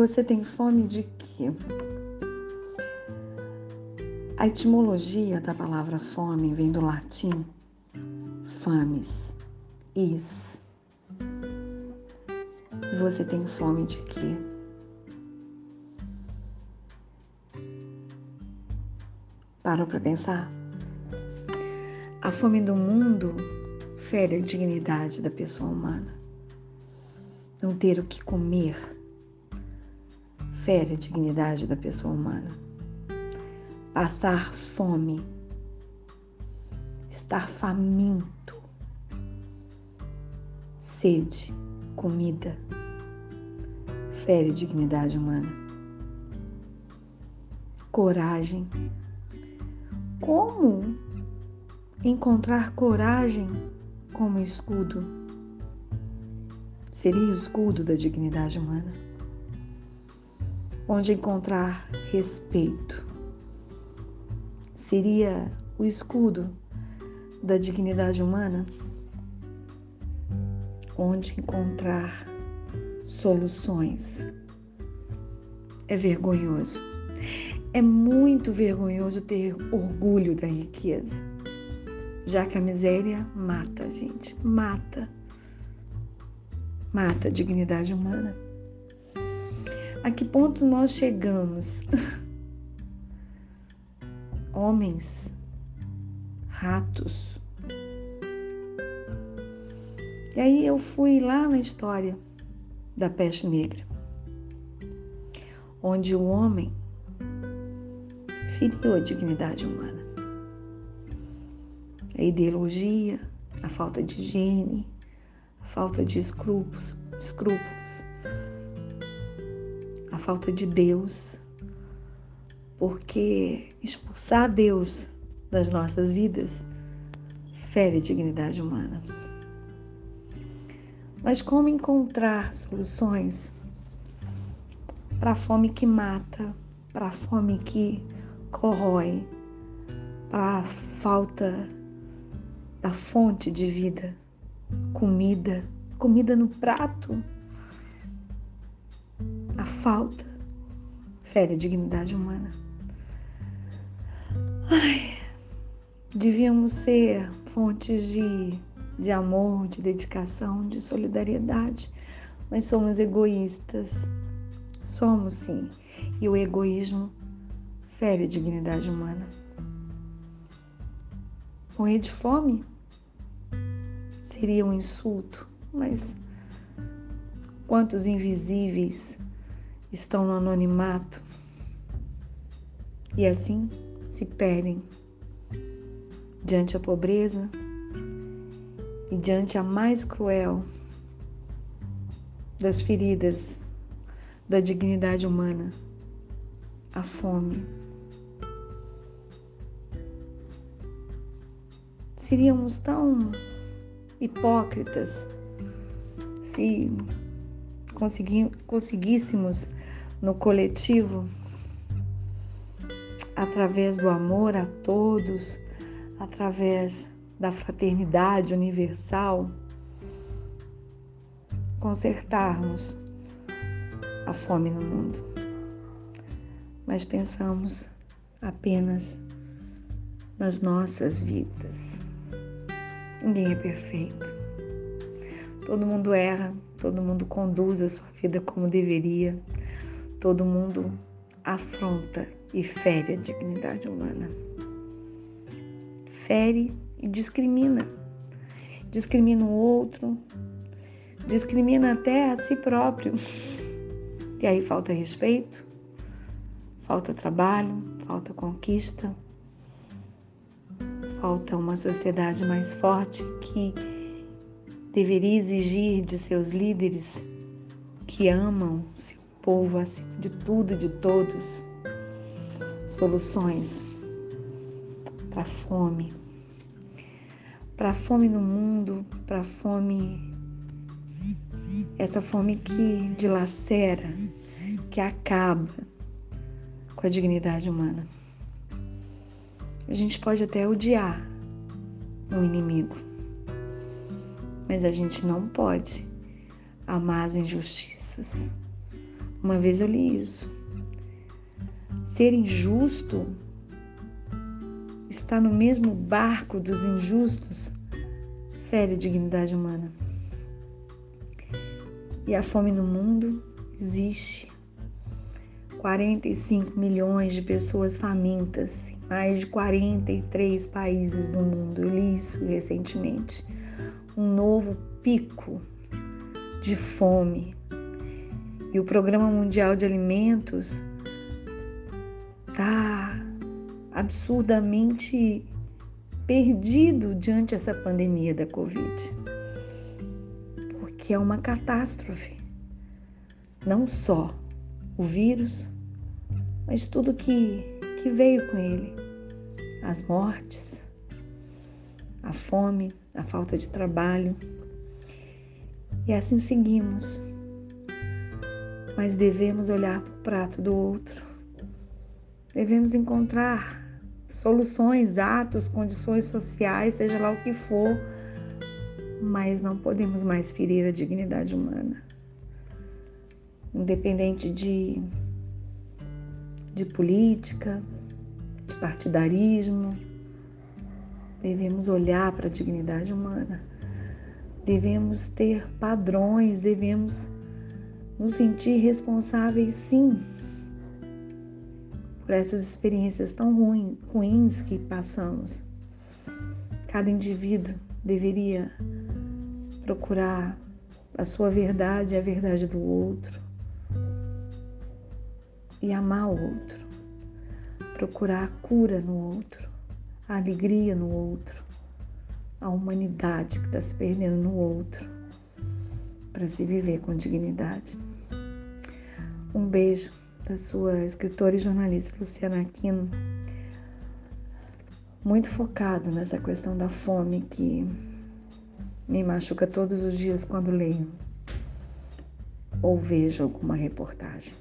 Você tem fome de quê? A etimologia da palavra fome vem do latim fames, is. Você tem fome de quê? Parou para pensar? A fome do mundo fere a dignidade da pessoa humana. Não ter o que comer fere a dignidade da pessoa humana. Passar fome, estar faminto, sede, comida, fere a dignidade humana. Coragem. Como encontrar coragem como escudo? Seria o escudo da dignidade humana onde encontrar respeito. Seria o escudo da dignidade humana, onde encontrar soluções. É vergonhoso. É muito vergonhoso ter orgulho da riqueza, já que a miséria mata a gente, mata, mata a dignidade humana. A que ponto nós chegamos? Homens, ratos. E aí eu fui lá na história da peste negra, onde o homem feriu a dignidade humana. A ideologia, a falta de higiene, a falta de escrúpulos, escrúpulos falta de Deus, porque expulsar Deus das nossas vidas fere a dignidade humana. Mas como encontrar soluções para a fome que mata, para a fome que corrói, para a falta da fonte de vida, comida, comida no prato, falta fere a dignidade humana. Ai, devíamos ser fontes de, de amor, de dedicação, de solidariedade, mas somos egoístas. Somos sim. E o egoísmo fere a dignidade humana. Morrer de fome seria um insulto, mas quantos invisíveis estão no anonimato e assim se perdem diante a pobreza e diante a mais cruel das feridas da dignidade humana, a fome. Seríamos tão hipócritas se conseguíssemos no coletivo, através do amor a todos, através da fraternidade universal, consertarmos a fome no mundo. Mas pensamos apenas nas nossas vidas. Ninguém é perfeito. Todo mundo erra, todo mundo conduz a sua vida como deveria, Todo mundo afronta e fere a dignidade humana. Fere e discrimina. Discrimina o outro, discrimina até a si próprio. E aí falta respeito, falta trabalho, falta conquista, falta uma sociedade mais forte que deveria exigir de seus líderes que amam seu povo acima de tudo e de todos, soluções para a fome, para a fome no mundo, para a fome, essa fome que dilacera, que acaba com a dignidade humana. A gente pode até odiar um inimigo, mas a gente não pode amar as injustiças Uma vez eu li isso. Ser injusto está no mesmo barco dos injustos fere a dignidade humana. E a fome no mundo existe. 45 milhões de pessoas famintas em mais de 43 países do mundo. Eu li isso recentemente. Um novo pico de fome. E o Programa Mundial de Alimentos está absurdamente perdido diante dessa pandemia da Covid. Porque é uma catástrofe. Não só o vírus, mas tudo que, que veio com ele. As mortes, a fome, a falta de trabalho. E assim seguimos. Mas devemos olhar para o prato do outro. Devemos encontrar soluções, atos, condições sociais, seja lá o que for, mas não podemos mais ferir a dignidade humana independente de, de política, de partidarismo. Devemos olhar para a dignidade humana, devemos ter padrões, devemos nos sentir responsáveis, sim, por essas experiências tão ruim, ruins que passamos. Cada indivíduo deveria procurar a sua verdade e a verdade do outro e amar o outro, procurar a cura no outro, a alegria no outro, a humanidade que está se perdendo no outro, para se viver com dignidade. Um beijo da sua escritora e jornalista Luciana Aquino, muito focado nessa questão da fome que me machuca todos os dias quando leio ou vejo alguma reportagem.